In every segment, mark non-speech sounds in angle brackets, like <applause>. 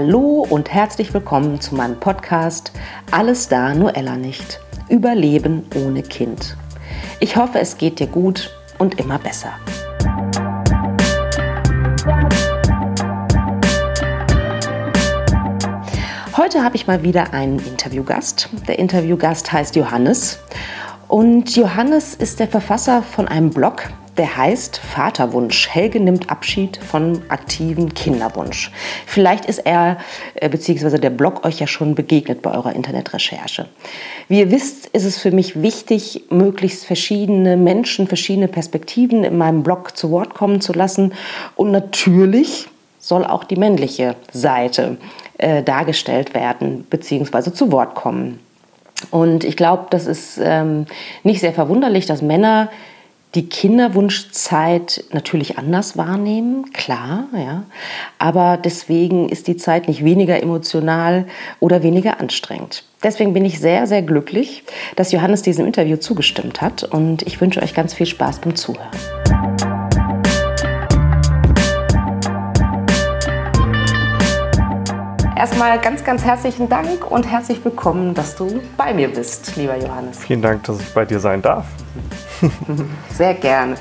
Hallo und herzlich willkommen zu meinem Podcast Alles da, nur Ella nicht. Überleben ohne Kind. Ich hoffe, es geht dir gut und immer besser. Heute habe ich mal wieder einen Interviewgast. Der Interviewgast heißt Johannes. Und Johannes ist der Verfasser von einem Blog, der heißt Vaterwunsch. Helge nimmt Abschied von aktiven Kinderwunsch. Vielleicht ist er äh, bzw. der Blog euch ja schon begegnet bei eurer Internetrecherche. Wie ihr wisst, ist es für mich wichtig, möglichst verschiedene Menschen, verschiedene Perspektiven in meinem Blog zu Wort kommen zu lassen. Und natürlich soll auch die männliche Seite äh, dargestellt werden bzw. zu Wort kommen. Und ich glaube, das ist ähm, nicht sehr verwunderlich, dass Männer die Kinderwunschzeit natürlich anders wahrnehmen, klar, ja. Aber deswegen ist die Zeit nicht weniger emotional oder weniger anstrengend. Deswegen bin ich sehr, sehr glücklich, dass Johannes diesem Interview zugestimmt hat und ich wünsche euch ganz viel Spaß beim Zuhören. Erstmal ganz, ganz herzlichen Dank und herzlich willkommen, dass du bei mir bist, lieber Johannes. Vielen Dank, dass ich bei dir sein darf. <laughs> Sehr gerne.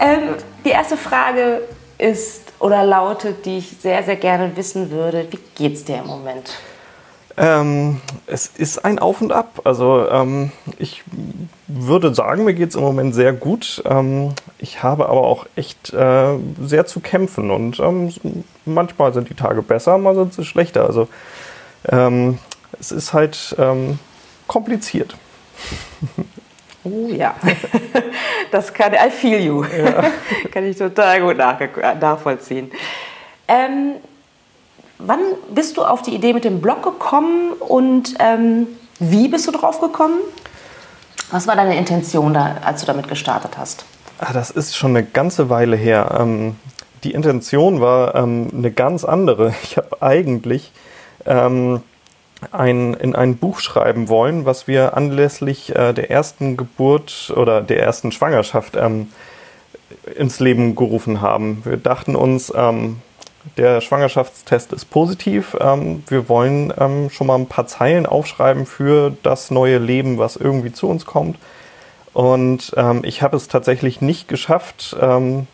Ähm, die erste Frage ist oder lautet, die ich sehr, sehr gerne wissen würde. Wie geht's dir im Moment? Ähm, es ist ein Auf und Ab. Also ähm, ich würde sagen, mir geht es im Moment sehr gut. Ähm, ich habe aber auch echt äh, sehr zu kämpfen und ähm, manchmal sind die Tage besser, mal sind sie schlechter. Also ähm, es ist halt ähm, kompliziert. <laughs> Oh ja, <laughs> das kann, I feel you. Ja. <laughs> kann ich total gut nach, nachvollziehen. Ähm, wann bist du auf die Idee mit dem Blog gekommen und ähm, wie bist du drauf gekommen? Was war deine Intention, da, als du damit gestartet hast? Ah, das ist schon eine ganze Weile her. Ähm, die Intention war ähm, eine ganz andere. Ich habe eigentlich ähm, ein, in ein Buch schreiben wollen, was wir anlässlich äh, der ersten Geburt oder der ersten Schwangerschaft ähm, ins Leben gerufen haben. Wir dachten uns, ähm, der Schwangerschaftstest ist positiv. Ähm, wir wollen ähm, schon mal ein paar Zeilen aufschreiben für das neue Leben, was irgendwie zu uns kommt. Und ähm, ich habe es tatsächlich nicht geschafft, ähm,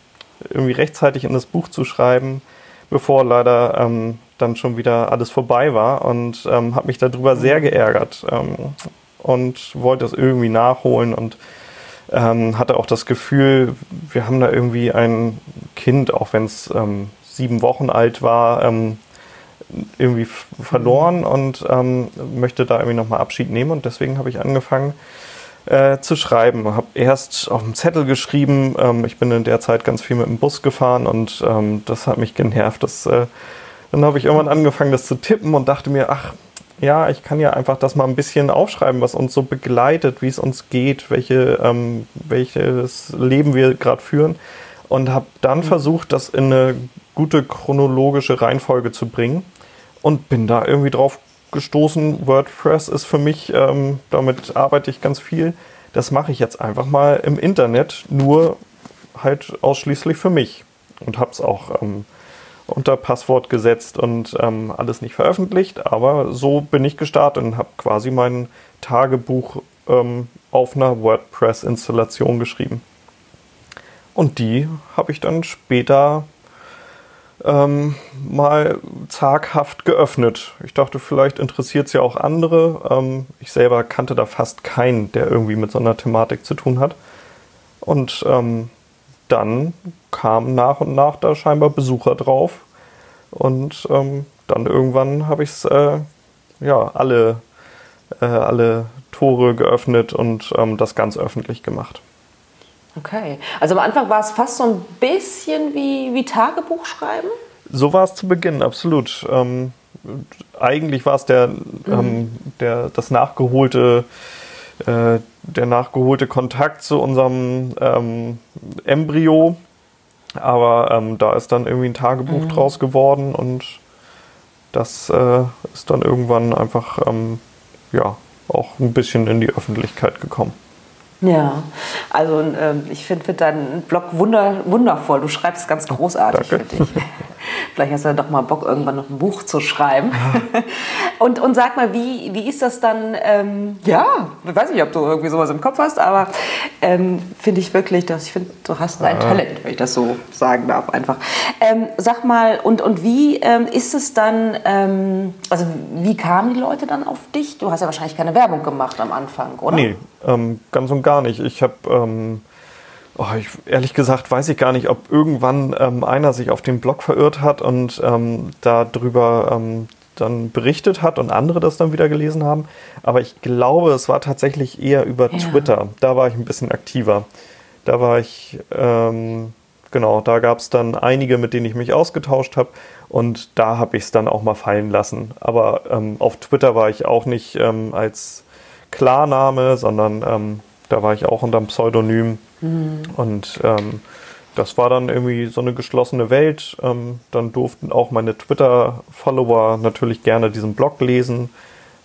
irgendwie rechtzeitig in das Buch zu schreiben, bevor leider dann schon wieder alles vorbei war und ähm, habe mich darüber sehr geärgert ähm, und wollte es irgendwie nachholen und ähm, hatte auch das Gefühl, wir haben da irgendwie ein Kind, auch wenn es ähm, sieben Wochen alt war, ähm, irgendwie verloren mhm. und ähm, möchte da irgendwie nochmal Abschied nehmen und deswegen habe ich angefangen, äh, zu schreiben. Habe erst auf dem Zettel geschrieben. Ähm, ich bin in der Zeit ganz viel mit dem Bus gefahren und ähm, das hat mich genervt. Das äh, dann habe ich irgendwann angefangen, das zu tippen und dachte mir, ach, ja, ich kann ja einfach das mal ein bisschen aufschreiben, was uns so begleitet, wie es uns geht, welche, ähm, welches Leben wir gerade führen. Und habe dann mhm. versucht, das in eine gute chronologische Reihenfolge zu bringen. Und bin da irgendwie drauf gestoßen. WordPress ist für mich, ähm, damit arbeite ich ganz viel. Das mache ich jetzt einfach mal im Internet, nur halt ausschließlich für mich. Und habe es auch ähm, unter Passwort gesetzt und ähm, alles nicht veröffentlicht. Aber so bin ich gestartet und habe quasi mein Tagebuch ähm, auf einer WordPress-Installation geschrieben. Und die habe ich dann später ähm, mal zaghaft geöffnet. Ich dachte, vielleicht interessiert es ja auch andere. Ähm, ich selber kannte da fast keinen, der irgendwie mit so einer Thematik zu tun hat. Und ähm, dann kamen nach und nach da scheinbar Besucher drauf. Und ähm, dann irgendwann habe ich es äh, ja alle, äh, alle Tore geöffnet und ähm, das ganz öffentlich gemacht. Okay. Also am Anfang war es fast so ein bisschen wie, wie Tagebuch schreiben? So war es zu Beginn, absolut. Ähm, eigentlich war es der, mhm. ähm, der, das nachgeholte, äh, der nachgeholte Kontakt zu unserem ähm, Embryo, aber ähm, da ist dann irgendwie ein Tagebuch mhm. draus geworden und das äh, ist dann irgendwann einfach ähm, ja auch ein bisschen in die Öffentlichkeit gekommen. Ja, also ähm, ich finde find deinen Blog wunder, wundervoll. Du schreibst ganz großartig, finde ich. <laughs> Vielleicht hast du ja doch mal Bock, irgendwann noch ein Buch zu schreiben. <laughs> und, und sag mal, wie, wie ist das dann? Ähm, ja, ich weiß nicht, ob du irgendwie sowas im Kopf hast, aber ähm, finde ich wirklich, dass ich finde, du hast ein Talent, wenn ich das so sagen darf, einfach. Ähm, sag mal, und, und wie ähm, ist es dann, ähm, also wie kamen die Leute dann auf dich? Du hast ja wahrscheinlich keine Werbung gemacht am Anfang, oder? Nee, ganz und gar nicht. Ich habe Oh, ich, ehrlich gesagt weiß ich gar nicht, ob irgendwann ähm, einer sich auf den Blog verirrt hat und ähm, darüber ähm, dann berichtet hat und andere das dann wieder gelesen haben. Aber ich glaube, es war tatsächlich eher über ja. Twitter. Da war ich ein bisschen aktiver. Da war ich, ähm, genau, da gab es dann einige, mit denen ich mich ausgetauscht habe. Und da habe ich es dann auch mal fallen lassen. Aber ähm, auf Twitter war ich auch nicht ähm, als Klarname, sondern da war ich auch unter einem Pseudonym. Mhm. Und ähm, das war dann irgendwie so eine geschlossene Welt. Ähm, dann durften auch meine Twitter-Follower natürlich gerne diesen Blog lesen.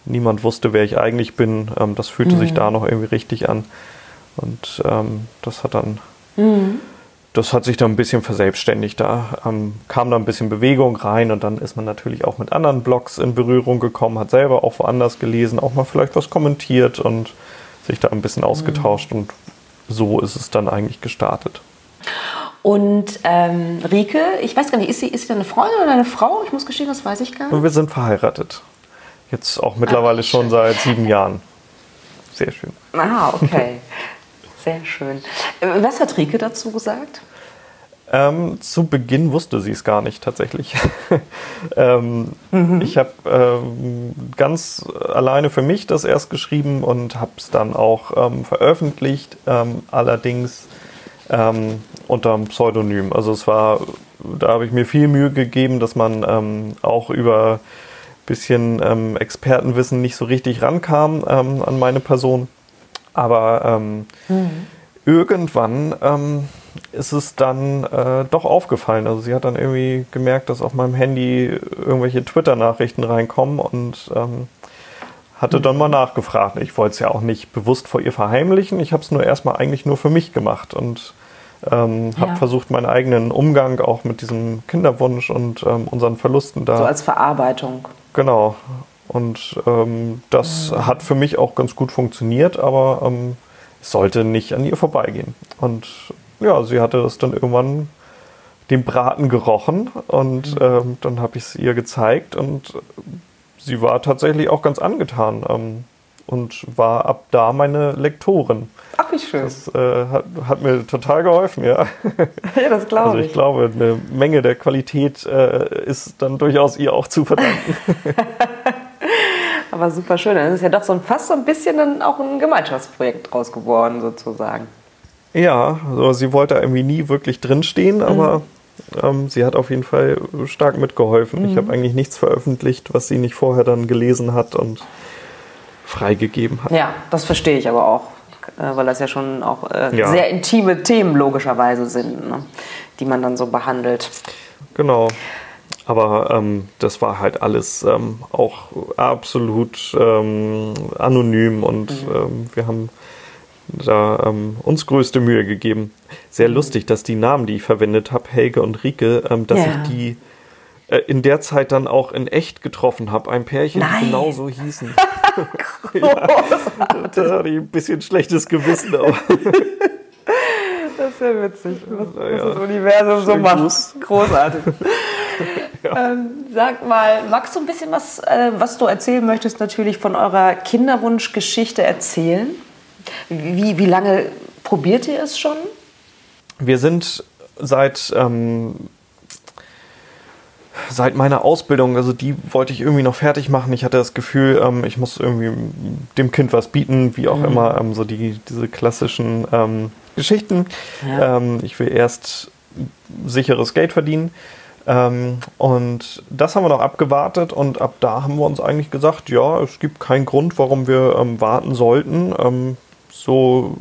Niemand wusste, wer ich eigentlich bin. Ähm, das fühlte mhm. sich da noch irgendwie richtig an. Und ähm, das hat dann, mhm. das hat sich dann ein bisschen verselbstständigt. Da ähm, kam da ein bisschen Bewegung rein und dann ist man natürlich auch mit anderen Blogs in Berührung gekommen, hat selber auch woanders gelesen, auch mal vielleicht was kommentiert und sich da ein bisschen ausgetauscht und so ist es dann eigentlich gestartet. Und ähm, Rike, ich weiß gar nicht, ist sie, ist sie deine Freundin oder deine Frau? Ich muss gestehen, das weiß ich gar nicht. Wir sind verheiratet. Jetzt auch mittlerweile Ach, schon seit sieben Jahren. Sehr schön. Ah, okay. <laughs> Sehr schön. Was hat Rike dazu gesagt? Ähm, zu Beginn wusste sie es gar nicht tatsächlich. <laughs> ähm, mhm. Ich habe ähm, ganz alleine für mich das erst geschrieben und habe es dann auch ähm, veröffentlicht, ähm, allerdings ähm, unter einem Pseudonym. Also es war, da habe ich mir viel Mühe gegeben, dass man auch über ein bisschen Expertenwissen nicht so richtig rankam an meine Person. Aber mhm. irgendwann ist es dann äh, doch aufgefallen. Also sie hat dann irgendwie gemerkt, dass auf meinem Handy irgendwelche Twitter-Nachrichten reinkommen und ähm, hatte dann mal nachgefragt. Ich wollte es ja auch nicht bewusst vor ihr verheimlichen. Ich habe es nur erstmal eigentlich nur für mich gemacht und ähm, habe ja. versucht, meinen eigenen Umgang auch mit diesem Kinderwunsch und ähm, unseren Verlusten da. So als Verarbeitung. Genau. Und ähm, das mhm. hat für mich auch ganz gut funktioniert, aber ähm, es sollte nicht an ihr vorbeigehen. Und ja, sie hatte das dann irgendwann den Braten gerochen und mhm. ähm, dann habe ich es ihr gezeigt und sie war tatsächlich auch ganz angetan ähm, und war ab da meine Lektorin. Ach, wie schön. Das äh, hat, hat, mir total geholfen, ja. <laughs> Ja, das glaube also ich. ich glaube, eine Menge der Qualität äh, ist dann durchaus ihr auch zu verdanken. <laughs> Aber super schön. Dann ist ja doch so ein, fast so ein bisschen dann auch ein Gemeinschaftsprojekt draus geworden, sozusagen. Ja, also sie wollte irgendwie nie wirklich drinstehen, aber mhm. ähm, sie hat auf jeden Fall stark mitgeholfen. Mhm. Ich habe eigentlich nichts veröffentlicht, was sie nicht vorher dann gelesen hat und freigegeben hat. Ja, das verstehe ich aber auch, äh, weil das ja schon auch äh, ja. sehr intime Themen logischerweise sind, ne? die man dann so behandelt. Genau. Aber ähm, das war halt alles ähm, auch absolut ähm, anonym und mhm. Ähm, wir haben da ähm, uns größte Mühe gegeben. Sehr lustig, dass die Namen, die ich verwendet habe, Helge und Rike, ähm, dass ja. ich die äh, in der Zeit dann auch in echt getroffen habe. Ein Pärchen, Nein. die genauso hießen. <laughs> ja, da hatte ich ein bisschen schlechtes Gewissen. Aber das ist ja witzig, was, was das Universum so macht. Großartig. <laughs> Ja. Ähm, sag mal, magst du ein bisschen was, äh, was du erzählen möchtest, natürlich von eurer Kinderwunschgeschichte erzählen? Wie, wie lange probiert ihr es schon? Wir sind seit, ähm, seit meiner Ausbildung, also die wollte ich irgendwie noch fertig machen. Ich hatte das Gefühl, ähm, ich muss irgendwie dem Kind was bieten, wie auch mhm. immer, ähm, so die, diese klassischen ähm, Geschichten. Ja. Ähm, ich will erst sicheres Geld verdienen. Ähm, und das haben wir noch abgewartet und ab da haben wir uns eigentlich gesagt, ja, es gibt keinen Grund, warum wir warten sollten. Ähm, so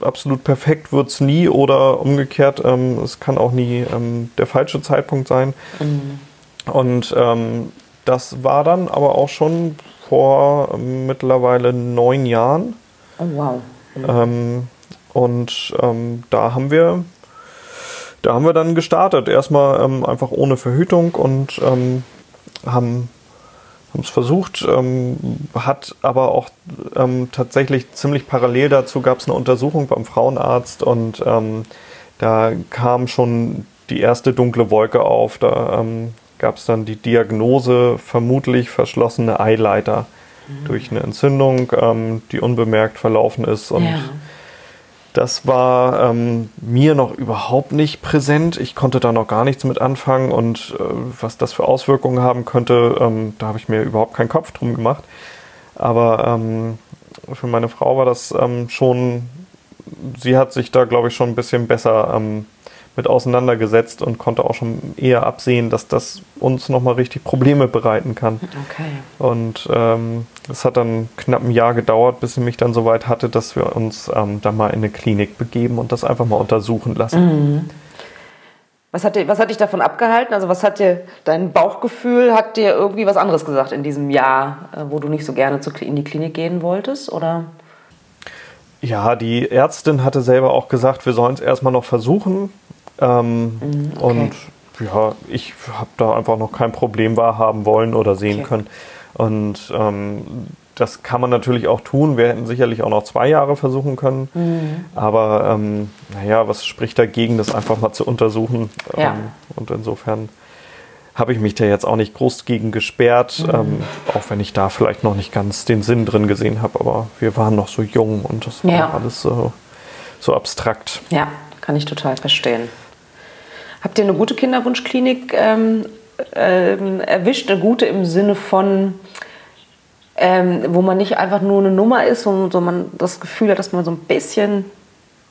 absolut perfekt wird es nie oder umgekehrt, ähm, es kann auch nie ähm, der falsche Zeitpunkt sein. Mhm. Und ähm, das war dann aber auch schon vor ähm, mittlerweile neun Jahren. Oh wow. Mhm. und ähm, da haben wir da haben wir dann gestartet. Erstmal ähm, einfach ohne Verhütung und ähm, haben es versucht, ähm, hat aber auch ähm, tatsächlich ziemlich parallel dazu gab es eine Untersuchung beim Frauenarzt und ähm, da kam schon die erste dunkle Wolke auf. Da ähm, gab es dann die Diagnose vermutlich verschlossene Eileiter mhm. durch eine Entzündung, ähm, die unbemerkt verlaufen ist und ja. Das war ähm, mir noch überhaupt nicht präsent. Ich konnte da noch gar nichts mit anfangen und äh, was das für Auswirkungen haben könnte, ähm, da habe ich mir überhaupt keinen Kopf drum gemacht. Aber ähm, für meine Frau war das ähm, schon, sie hat sich da, glaube ich, schon ein bisschen besser ähm, mit auseinandergesetzt und konnte auch schon eher absehen, dass das uns nochmal richtig Probleme bereiten kann. Okay. Und ähm, es hat dann knapp ein Jahr gedauert, bis sie mich dann so weit hatte, dass wir uns ähm, dann mal in eine Klinik begeben und das einfach mal untersuchen lassen. Mhm. Was hat, dir, was hat dich davon abgehalten? Also was hat dir dein Bauchgefühl, hat dir irgendwie was anderes gesagt in diesem Jahr, äh, wo du nicht so gerne in die Klinik gehen wolltest? Oder? Ja, die Ärztin hatte selber auch gesagt, wir sollen es erstmal noch versuchen. Ähm, mhm, okay. Und ja, ich habe da einfach noch kein Problem wahrhaben wollen oder sehen okay. können. Und ähm, das kann man natürlich auch tun. Wir hätten sicherlich auch noch zwei Jahre versuchen können. Mhm. Aber ähm, naja, was spricht dagegen, das einfach mal zu untersuchen? Ja. Ähm, und insofern habe ich mich da jetzt auch nicht groß gegen gesperrt, mhm. ähm, auch wenn ich da vielleicht noch nicht ganz den Sinn drin gesehen habe. Aber wir waren noch so jung und das war ja. alles so, so abstrakt. Ja, kann ich total verstehen. Habt ihr eine gute Kinderwunschklinik ähm, ähm, erwischt? Eine gute im Sinne von, ähm, wo man nicht einfach nur eine Nummer ist, wo man das Gefühl hat, dass man so ein bisschen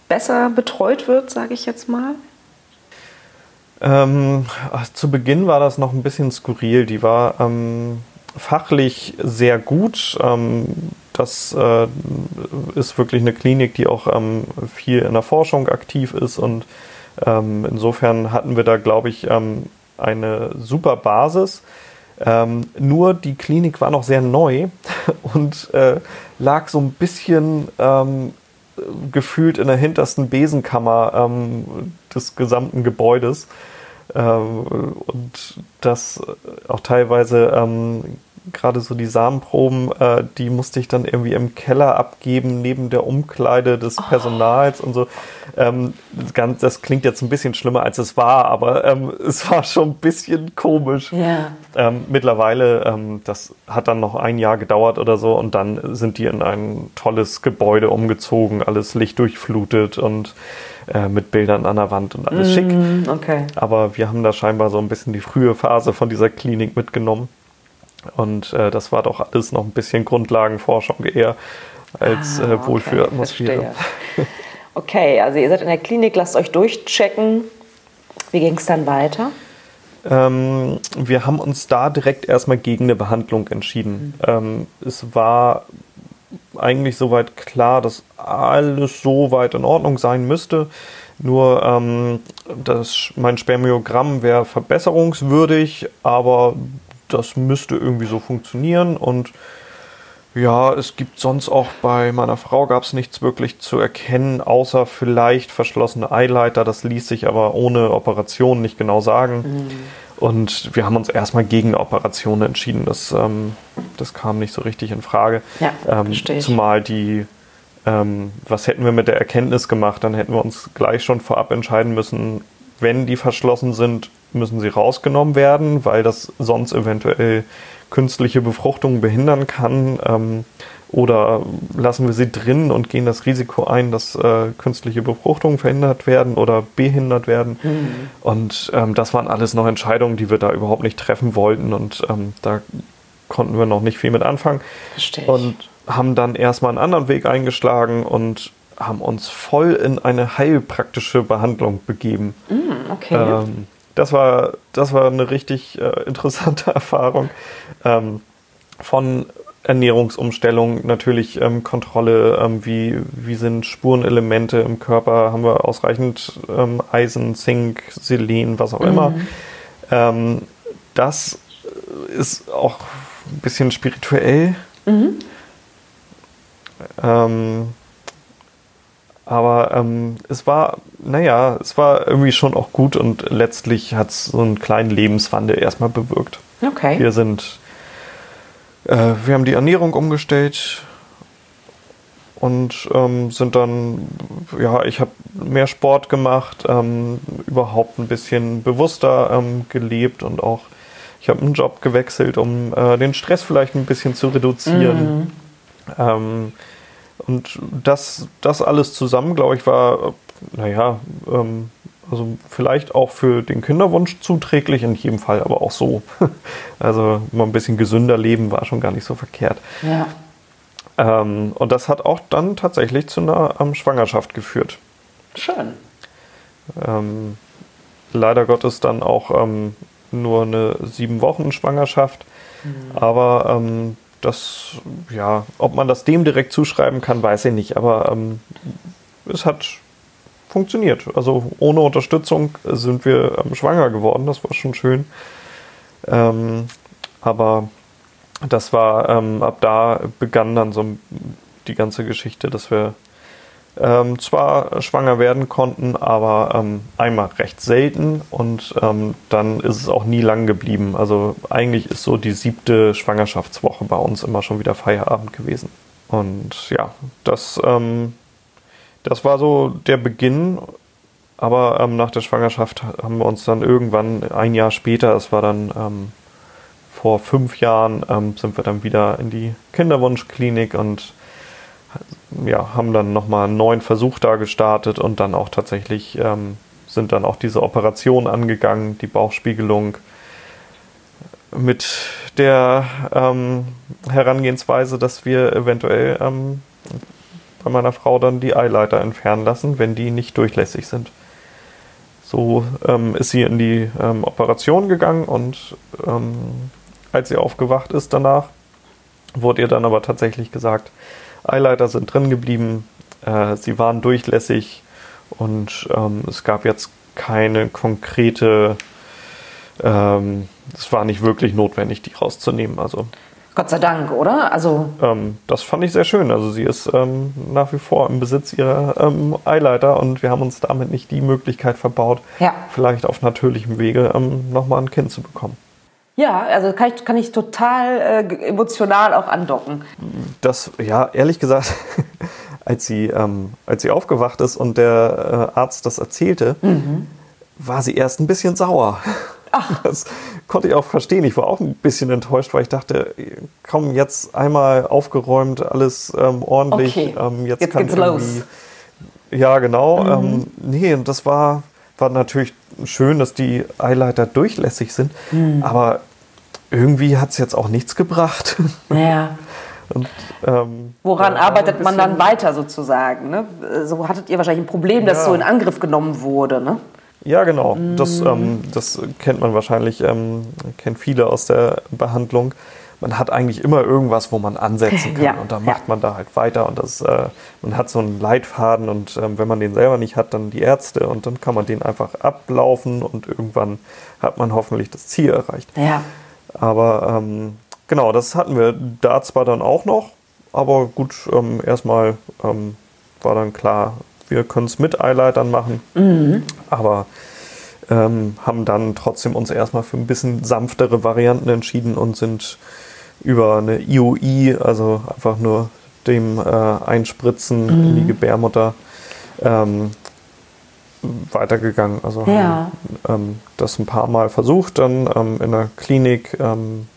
besser betreut wird, sage ich jetzt mal? Ähm, zu Beginn war das noch ein bisschen skurril. Die war ähm, fachlich sehr gut. Ähm, das äh, ist wirklich eine Klinik, die auch ähm, viel in der Forschung aktiv ist und ähm, insofern hatten wir da, glaube ich, ähm, eine super Basis. Ähm, nur die Klinik war noch sehr neu <laughs> und äh, lag so ein bisschen ähm, gefühlt in der hintersten Besenkammer ähm, des gesamten Gebäudes. Ähm, und das auch teilweise gerade so die Samenproben, äh, die musste ich dann irgendwie im Keller abgeben, neben der Umkleide des oh. Personals oh. und so. Ähm, das, ganz, das, klingt jetzt ein bisschen schlimmer, als es war, aber ähm, es war schon ein bisschen komisch. Yeah. Ähm, mittlerweile, ähm, das hat dann noch ein Jahr gedauert oder so und dann sind die in ein tolles Gebäude umgezogen, alles lichtdurchflutet und äh, mit Bildern an der Wand und alles mm, schick. Okay. Aber wir haben da scheinbar so ein bisschen die frühe Phase von dieser Klinik mitgenommen. Und äh, das war doch alles noch ein bisschen Grundlagenforschung eher als ah, äh, Wohlfühlatmosphäre. Okay, <laughs> okay, also ihr seid in der Klinik, lasst euch durchchecken. Wie ging es dann weiter? Ähm, wir haben uns da direkt erstmal gegen eine Behandlung entschieden. Mhm. Ähm, es war eigentlich soweit klar, dass alles so weit in Ordnung sein müsste. Nur ähm, das, mein Spermiogramm wäre verbesserungswürdig, aber das müsste irgendwie so funktionieren und ja, es gibt sonst auch bei meiner Frau gab es nichts wirklich zu erkennen, außer vielleicht verschlossene Eileiter. Das ließ sich aber ohne Operation nicht genau sagen. Mhm. Und wir haben uns erstmal gegen eine Operation entschieden. Das, ähm, das kam nicht so richtig in Frage. Ja, ähm, zumal die, ähm, was hätten wir mit der Erkenntnis gemacht? Dann hätten wir uns gleich schon vorab entscheiden müssen, wenn die verschlossen sind, müssen sie rausgenommen werden, weil das sonst eventuell künstliche Befruchtung behindern kann. Ähm, oder lassen wir sie drin und gehen das Risiko ein, dass äh, künstliche Befruchtungen verhindert werden oder behindert werden. Mhm. Und ähm, das waren alles noch Entscheidungen, die wir da überhaupt nicht treffen wollten. Und ähm, da konnten wir noch nicht viel mit anfangen. Verstehe. Und haben dann erstmal einen anderen Weg eingeschlagen und haben uns voll in eine heilpraktische Behandlung begeben. Mm, okay. Ähm, das war, das war eine richtig äh, interessante <laughs> Erfahrung. Ähm, von Ernährungsumstellung, natürlich ähm, Kontrolle, ähm, wie, wie sind Spurenelemente im Körper, haben wir ausreichend ähm, Eisen, Zink, Selen, was auch immer. Mhm. Ähm, das ist auch ein bisschen spirituell. Mhm. Aber ähm, es war, naja, es war irgendwie schon auch gut und letztlich hat es so einen kleinen Lebenswandel erstmal bewirkt. Okay. Wir sind, äh, wir haben die Ernährung umgestellt und ähm, sind dann, ja, ich habe mehr Sport gemacht, ähm, überhaupt ein bisschen bewusster ähm, gelebt und auch, ich habe einen Job gewechselt, um äh, den Stress vielleicht ein bisschen zu reduzieren. Ähm, und das, das alles zusammen, glaube ich, war, naja, ähm, also vielleicht auch für den Kinderwunsch zuträglich, in jedem Fall aber auch so. <laughs> Also mal ein bisschen gesünder leben war schon gar nicht so verkehrt. Ja. Ähm, und das hat auch dann tatsächlich zu einer ähm, Schwangerschaft geführt. Schön. Ähm, leider Gottes dann auch ähm, nur eine sieben Wochen Schwangerschaft. Aber ähm, das, ja, ob man das dem direkt zuschreiben kann, weiß ich nicht. Aber ähm, es hat funktioniert. Also ohne Unterstützung sind wir ähm, schwanger geworden. Das war schon schön. Ähm, aber das war, ähm, ab da begann dann so die ganze Geschichte, dass wir ähm, zwar schwanger werden konnten, aber ähm, einmal recht selten und ähm, dann ist es auch nie lang geblieben. Also eigentlich ist so die siebte Schwangerschaftswoche bei uns immer schon wieder Feierabend gewesen. Und ja, das, ähm, das war so der Beginn. Aber ähm, nach der Schwangerschaft haben wir uns dann irgendwann ein Jahr später, es war dann ähm, vor fünf Jahren, sind wir dann wieder in die Kinderwunschklinik und ja, haben dann nochmal einen neuen Versuch da gestartet und dann auch tatsächlich ähm, sind dann auch diese Operation angegangen, die Bauchspiegelung mit der ähm, Herangehensweise, dass wir eventuell ähm, bei meiner Frau dann die Eileiter entfernen lassen, wenn die nicht durchlässig sind. So ähm, ist sie in die ähm, Operation gegangen und ähm, als sie aufgewacht ist danach, wurde ihr dann aber tatsächlich gesagt, Eileiter sind drin geblieben, äh, sie waren durchlässig und ähm, es gab jetzt keine konkrete, ähm, es war nicht wirklich notwendig, die rauszunehmen. Also Gott sei Dank, oder? Also ähm, das fand ich sehr schön. Also sie ist ähm, nach wie vor im Besitz ihrer ähm, Eileiter und wir haben uns damit nicht die Möglichkeit verbaut, Ja. vielleicht auf natürlichem Wege ähm, nochmal ein Kind zu bekommen. Ja, also kann ich, kann ich total äh, emotional auch andocken. Das, ja, ehrlich gesagt, <laughs> als sie, ähm, als sie aufgewacht ist und der äh, Arzt das erzählte, war sie erst ein bisschen sauer. <laughs> Das konnte ich auch verstehen. Ich war auch ein bisschen enttäuscht, weil ich dachte, komm, jetzt einmal aufgeräumt, alles ähm, ordentlich. Okay, Ähm, jetzt, jetzt kann geht's los. Ja, genau. Ähm, nee, und das war, war natürlich schön, dass die Eileiter durchlässig sind. Aber irgendwie hat es jetzt auch nichts gebracht. Ja. <laughs> Und, ähm, Woran ja, arbeitet man dann weiter sozusagen? Ne? So hattet ihr wahrscheinlich ein Problem, dass Ja. so in Angriff genommen wurde. Ne? Ja, genau. Das, ähm, das kennt man wahrscheinlich, ähm, kennt viele aus der Behandlung. Man hat eigentlich immer irgendwas, wo man ansetzen <laughs> kann Ja, und dann ja. macht man da halt weiter und das, äh, man hat so einen Leitfaden und ähm, wenn man den selber nicht hat, dann die Ärzte und dann kann man den einfach ablaufen und irgendwann hat man hoffentlich das Ziel erreicht. Ja. Aber ähm, genau, das hatten wir da zwar dann auch noch, aber gut, ähm, erstmal ähm, war dann klar, wir können es mit Eileitern machen, aber ähm, haben dann trotzdem uns erstmal für ein bisschen sanftere Varianten entschieden und sind über eine IOI, also einfach nur dem äh, Einspritzen in die Gebärmutter, ähm, weitergegangen. Also Ja. haben ähm, das ein paar Mal versucht, dann ähm, in der Klinik ähm,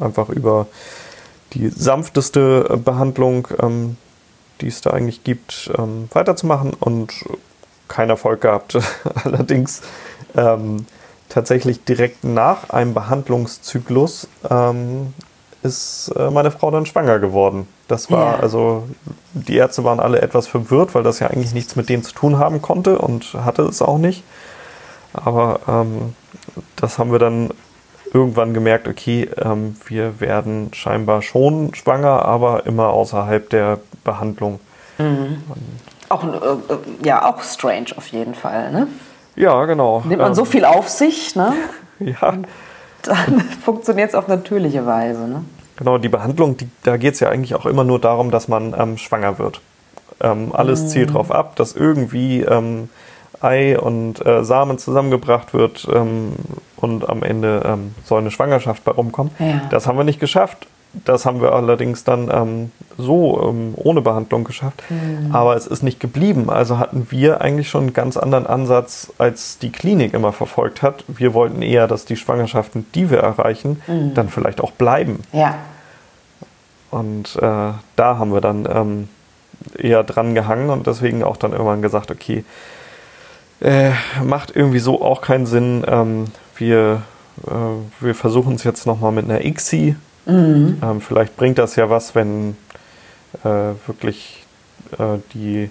einfach über die sanfteste Behandlung, ähm, die es da eigentlich gibt, ähm, weiterzumachen und keinen Erfolg gehabt. <laughs> Allerdings tatsächlich direkt nach einem Behandlungszyklus ähm, ist äh, meine Frau dann schwanger geworden. Das war Ja. also, die Ärzte waren alle etwas verwirrt, weil das ja eigentlich nichts mit denen zu tun haben konnte und hatte es auch nicht. Aber ähm, das haben wir dann irgendwann gemerkt, okay, ähm, wir werden scheinbar schon schwanger, aber immer außerhalb der Behandlung. Auch, ein, äh, äh, ja, auch strange auf jeden Fall. Ne? Ja, genau. Nimmt man Ähm, so viel auf sich, ne? <laughs> Ja, <laughs> dann funktioniert es auf natürliche Weise. Ne? genau. Die Behandlung, die, da geht es ja eigentlich auch immer nur darum, dass man ähm, schwanger wird. Ähm, alles zielt darauf ab, dass irgendwie ähm, Ei und äh, Samen zusammengebracht wird ähm, und am Ende ähm, soll eine Schwangerschaft bei rumkommen. Ja. Das haben wir nicht geschafft. Das haben wir allerdings dann ähm, so ähm, ohne Behandlung geschafft. Mhm. Aber es ist nicht geblieben. Also hatten wir eigentlich schon einen ganz anderen Ansatz, als die Klinik immer verfolgt hat. Wir wollten eher, dass die Schwangerschaften, die wir erreichen, Mhm. dann vielleicht auch bleiben. Ja. Und äh, da haben wir dann ähm, eher dran gehangen und deswegen auch dann irgendwann gesagt, okay, äh, macht irgendwie so auch keinen Sinn. Ähm, wir, äh, wir versuchen es jetzt nochmal mit einer ICSI. Mhm. Ähm, vielleicht bringt das ja was, wenn äh, wirklich äh, die,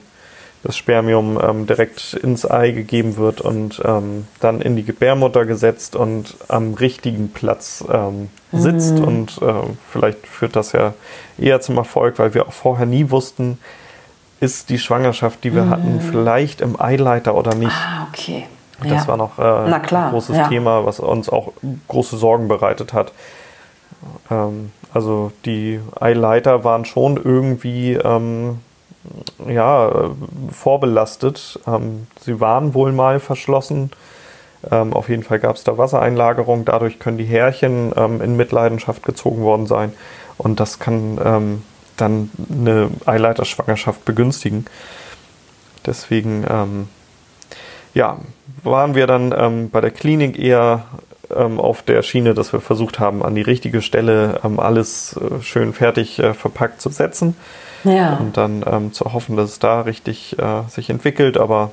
das Spermium ähm, direkt ins Ei gegeben wird und ähm, dann in die Gebärmutter gesetzt und am richtigen Platz ähm, sitzt. Und äh, vielleicht führt das ja eher zum Erfolg, weil wir auch vorher nie wussten, ist die Schwangerschaft, die wir hatten, vielleicht im Eileiter oder nicht. Ah, okay. Das ja. war noch äh, ein großes ja. Thema, was uns auch große Sorgen bereitet hat. Ähm, also die Eileiter waren schon irgendwie ähm, ja, vorbelastet. Ähm, sie waren wohl mal verschlossen. Ähm, auf jeden Fall gab es da Wassereinlagerung. Dadurch können die Härchen ähm, in Mitleidenschaft gezogen worden sein. Und das kann ähm, dann eine Eileiterschwangerschaft begünstigen. Deswegen ja, waren wir dann ähm, bei der Klinik eher ähm, auf der Schiene, dass wir versucht haben, an die richtige Stelle ähm, alles äh, schön fertig äh, verpackt zu setzen Ja. und dann ähm, zu hoffen, dass es da richtig äh, sich entwickelt. Aber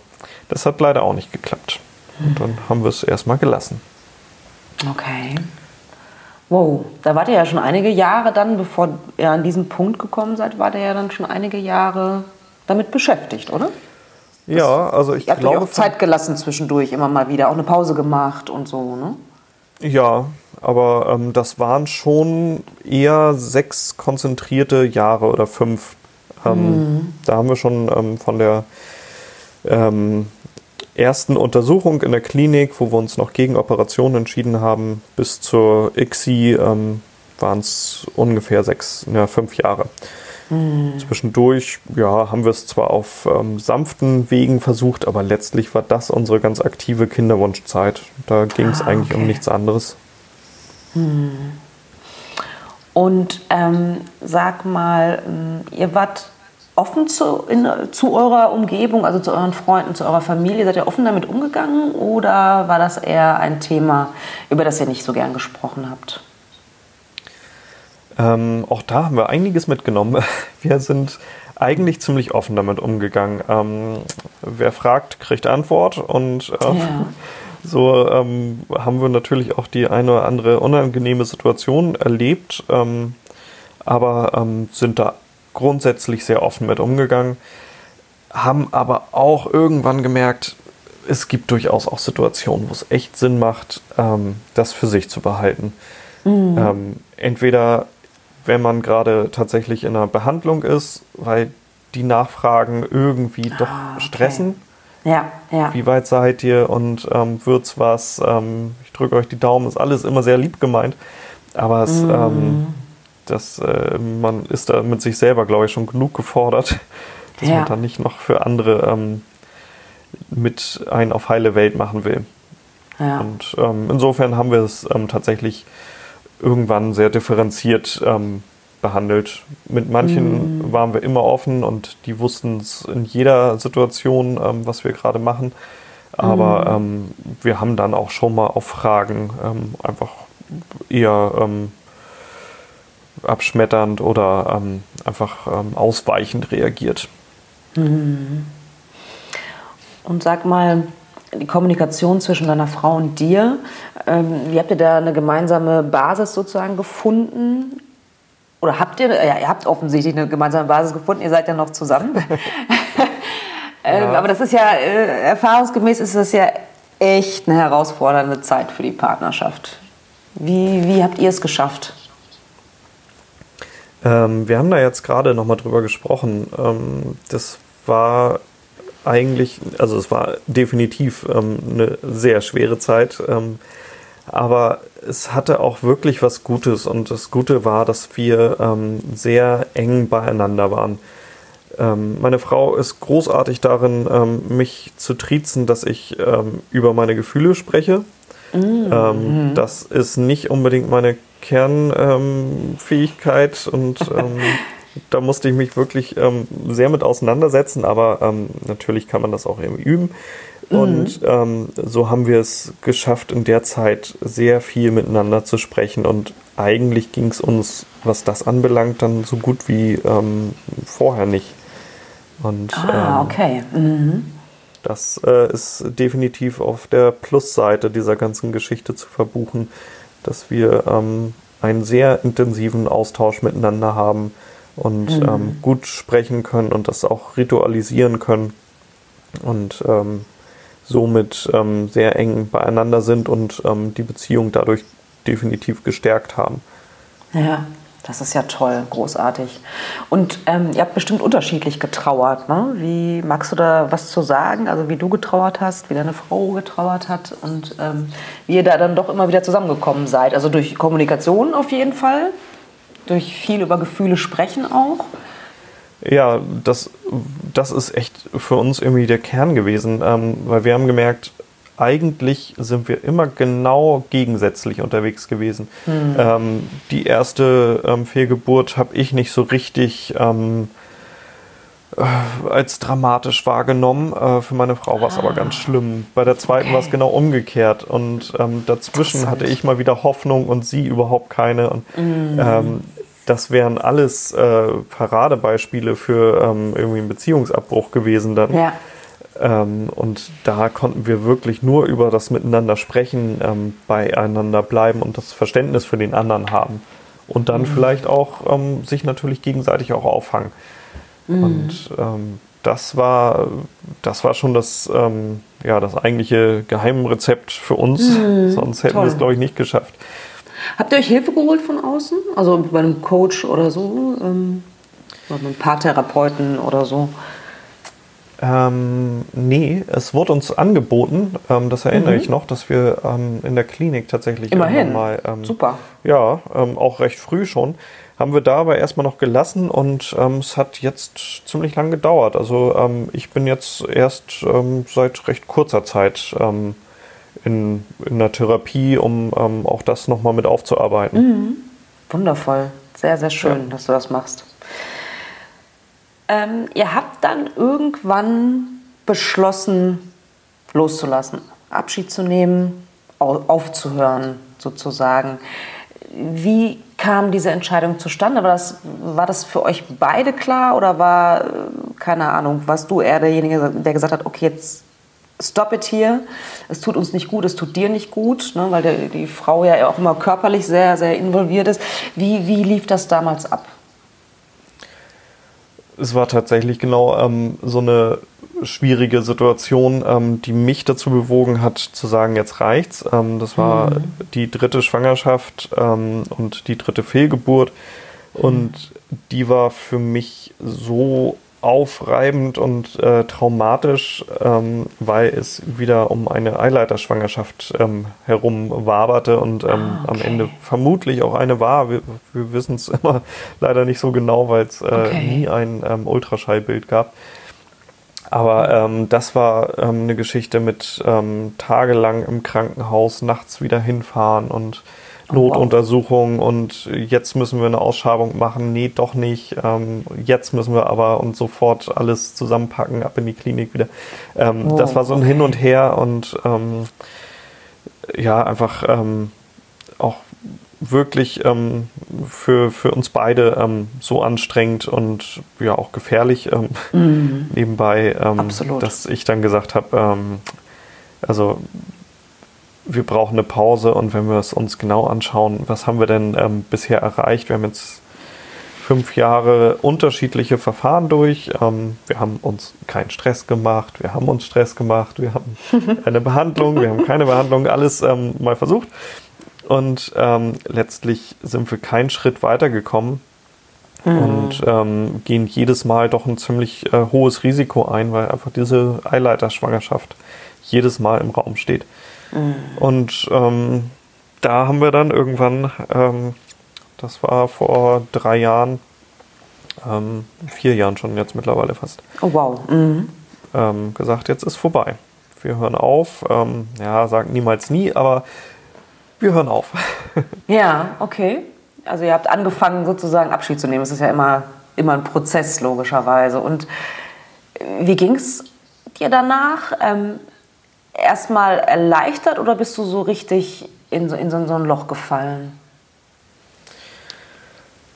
das hat leider auch nicht geklappt. Und dann haben wir es erstmal gelassen. Okay. Wow, da wart ihr ja schon einige Jahre dann, bevor ihr an diesen Punkt gekommen seid, wart ihr ja dann schon einige Jahre damit beschäftigt, oder? Ja, also ich Ihr habt euch glaube. auch Zeit gelassen zwischendurch, immer mal wieder, auch eine Pause gemacht und so, ne? Ja, aber ähm, das waren schon eher sechs konzentrierte Jahre oder fünf. Ähm, Da haben wir schon ähm, von der ähm, ersten Untersuchung in der Klinik, wo wir uns noch gegen Operationen entschieden haben, bis zur ICSI ähm, waren es ungefähr sechs, ja, fünf Jahre. Zwischendurch ja, haben wir es zwar auf ähm, sanften Wegen versucht, aber letztlich war das unsere ganz aktive Kinderwunschzeit. Da ging es Ah, eigentlich um okay. nichts anderes. Und ähm, sag mal, ähm, ihr wart offen zu, in, zu eurer Umgebung, also zu euren Freunden, zu eurer Familie? Seid ihr offen damit umgegangen oder war das eher ein Thema, über das ihr nicht so gern gesprochen habt? Ähm, auch da haben wir einiges mitgenommen. <laughs> Wir sind eigentlich ziemlich offen damit umgegangen. Ähm, wer fragt, kriegt Antwort und äh, Ja. <laughs> so ähm, haben wir natürlich auch die eine oder andere unangenehme Situation erlebt, ähm, aber ähm, sind da grundsätzlich sehr offen mit umgegangen, haben aber auch irgendwann gemerkt, es gibt durchaus auch Situationen, wo es echt Sinn macht, ähm, das für sich zu behalten. Ähm, entweder wenn man gerade tatsächlich in einer Behandlung ist, weil die Nachfragen irgendwie doch Ah, okay. stressen. Ja, ja. Wie weit seid ihr und ähm, wird's was? Ähm, ich drücke euch die Daumen, ist alles immer sehr lieb gemeint. Aber es, Mhm. ähm, das, äh, man ist da mit sich selber, glaube ich, schon genug gefordert, <laughs> dass Ja. man dann nicht noch für andere ähm, mit ein auf heile Welt machen will. ja. Und ähm, insofern haben wir es ähm, tatsächlich irgendwann sehr differenziert ähm, behandelt. Mit manchen waren wir immer offen und die wussten es in jeder Situation, ähm, was wir gerade machen. Aber ähm, wir haben dann auch schon mal auf Fragen ähm, einfach eher ähm, abschmetternd oder ähm, einfach ausweichend reagiert. Und sag mal, die Kommunikation zwischen deiner Frau und dir, ähm, wie habt ihr da eine gemeinsame Basis sozusagen gefunden? Oder habt ihr, ja, ihr habt offensichtlich eine gemeinsame Basis gefunden, ihr seid ja noch zusammen. <laughs> <laughs> ähm, aber das ist ja, äh, erfahrungsgemäß ist das ja echt eine herausfordernde Zeit für die Partnerschaft. Wie, wie habt ihr es geschafft? Ähm, wir haben da jetzt gerade nochmal drüber gesprochen. Ähm, das war eigentlich, also es war definitiv ähm, eine sehr schwere Zeit, ähm, aber es hatte auch wirklich was Gutes und das Gute war, dass wir ähm, sehr eng beieinander waren. Ähm, meine Frau ist großartig darin, ähm, mich zu triezen, dass ich ähm, über meine Gefühle spreche. Mhm. das ist nicht unbedingt meine Kernfähigkeit und <laughs> da musste ich mich wirklich sehr mit auseinandersetzen, aber natürlich kann man das auch eben üben. Und mhm. ähm, so haben wir es geschafft, in der Zeit sehr viel miteinander zu sprechen. Und eigentlich ging es uns, was das anbelangt, dann so gut wie ähm, vorher nicht. Und, ah, ähm, okay. Mhm. Das äh, ist definitiv auf der Plusseite dieser ganzen Geschichte zu verbuchen, dass wir ähm, einen sehr intensiven Austausch miteinander haben und mhm. Ähm, gut sprechen können und das auch ritualisieren können. Und ähm, somit ähm, sehr eng beieinander sind und ähm, die Beziehung dadurch definitiv gestärkt haben. Ja, das ist ja toll, großartig. Und ähm, ihr habt bestimmt unterschiedlich getrauert. Ne? Wie magst du da was zu sagen? Also wie du getrauert hast, wie deine Frau getrauert hat und ähm, wie ihr da dann doch immer wieder zusammengekommen seid. Also durch Kommunikation auf jeden Fall, durch viel über Gefühle sprechen auch. Ja, das, das ist echt für uns irgendwie der Kern gewesen, ähm, weil wir haben gemerkt, eigentlich sind wir immer genau gegensätzlich unterwegs gewesen. Mhm. Ähm, die erste ähm, Fehlgeburt habe ich nicht so richtig ähm, äh, als dramatisch wahrgenommen. Äh, für meine Frau war es ah. aber ganz schlimm. Bei der zweiten okay. war es genau umgekehrt. Und ähm, dazwischen hatte ich mal wieder Hoffnung und sie überhaupt keine. Und mhm das wären alles äh, Paradebeispiele für ähm, irgendwie einen Beziehungsabbruch gewesen dann. Ja. Ähm, und da konnten wir wirklich nur über das Miteinander sprechen, ähm, beieinander bleiben und das Verständnis für den anderen haben. Und dann mhm. vielleicht auch ähm, sich natürlich gegenseitig auch auffangen. Mhm. Und ähm, das war, das war schon das, ähm, ja, das eigentliche Geheimrezept für uns. Mhm. Sonst hätten wir es, glaube ich, nicht geschafft. Habt ihr euch Hilfe geholt von außen? Also bei einem Coach oder so? Ähm, oder bei einem Paartherapeuten oder so? Ähm, nee, es wurde uns angeboten, ähm, das erinnere mhm. ich noch, dass wir ähm, in der Klinik tatsächlich Immerhin. mal. Ähm, Super. Ja, ähm, auch recht früh schon. Haben wir da aber erstmal noch gelassen und ähm, es hat jetzt ziemlich lang gedauert. Also ich bin jetzt erst seit recht kurzer Zeit in, in der Therapie, um ähm, auch das nochmal mit aufzuarbeiten. Mhm. Wundervoll. Sehr, sehr schön, ja. dass du das machst. Ähm, ihr habt dann irgendwann beschlossen, loszulassen, Abschied zu nehmen, aufzuhören sozusagen. Wie kam diese Entscheidung zustande? War das, war das für euch beide klar oder war, äh, keine Ahnung, warst du eher derjenige, der gesagt hat, okay, jetzt stop it hier, es tut uns nicht gut, es tut dir nicht gut, ne, weil der, die Frau ja auch immer körperlich sehr, sehr involviert ist. Wie, wie lief das damals ab? Es war tatsächlich genau ähm, so eine schwierige Situation, ähm, die mich dazu bewogen hat, zu sagen, jetzt reicht's. Ähm, das war mhm. die dritte Schwangerschaft ähm, und die dritte Fehlgeburt. Und die war für mich so aufreibend und äh, traumatisch, ähm, weil es wieder um eine Eileiterschwangerschaft ähm, herum waberte und ähm, ah, okay. am Ende vermutlich auch eine war. Wir, wir wissen es <laughs> immer leider nicht so genau, weil es äh, okay. nie ein ähm, Ultraschallbild gab. Aber ähm, das war ähm, eine Geschichte mit tagelang im Krankenhaus, nachts wieder hinfahren und Notuntersuchung und jetzt müssen wir eine Ausschabung machen. Nee, doch nicht. Ähm, jetzt müssen wir aber und sofort alles zusammenpacken, ab in die Klinik wieder. Ähm, oh, das war so ein okay. Hin und Her und ähm, ja, einfach ähm, auch wirklich ähm, für, für uns beide ähm, so anstrengend und ja auch gefährlich mhm. <laughs> nebenbei, dass ich dann gesagt habe, also wir brauchen eine Pause und wenn wir es uns genau anschauen, was haben wir denn ähm, bisher erreicht? Wir haben jetzt fünf Jahre unterschiedliche Verfahren durch. Ähm, wir haben uns keinen Stress gemacht, wir haben uns Stress gemacht, wir haben <laughs> eine Behandlung, wir haben keine Behandlung, alles ähm, mal versucht. Und ähm, letztlich sind wir keinen Schritt weitergekommen mhm. und ähm, gehen jedes Mal doch ein ziemlich äh, hohes Risiko ein, weil einfach diese Eileiterschwangerschaft jedes Mal im Raum steht. Mhm. Und ähm, da haben wir dann irgendwann, ähm, das war vor drei Jahren, ähm, vier Jahren schon jetzt mittlerweile fast. Oh wow. Mhm. Ähm, gesagt, jetzt ist vorbei. Wir hören auf. Ähm, ja, sagen niemals nie, aber wir hören auf. <laughs> ja, okay. Also ihr habt angefangen sozusagen Abschied zu nehmen. Es ist ja immer, immer ein Prozess logischerweise. Und wie ging es dir danach? Erstmal erleichtert oder bist du so richtig in so, in so, in so ein Loch gefallen?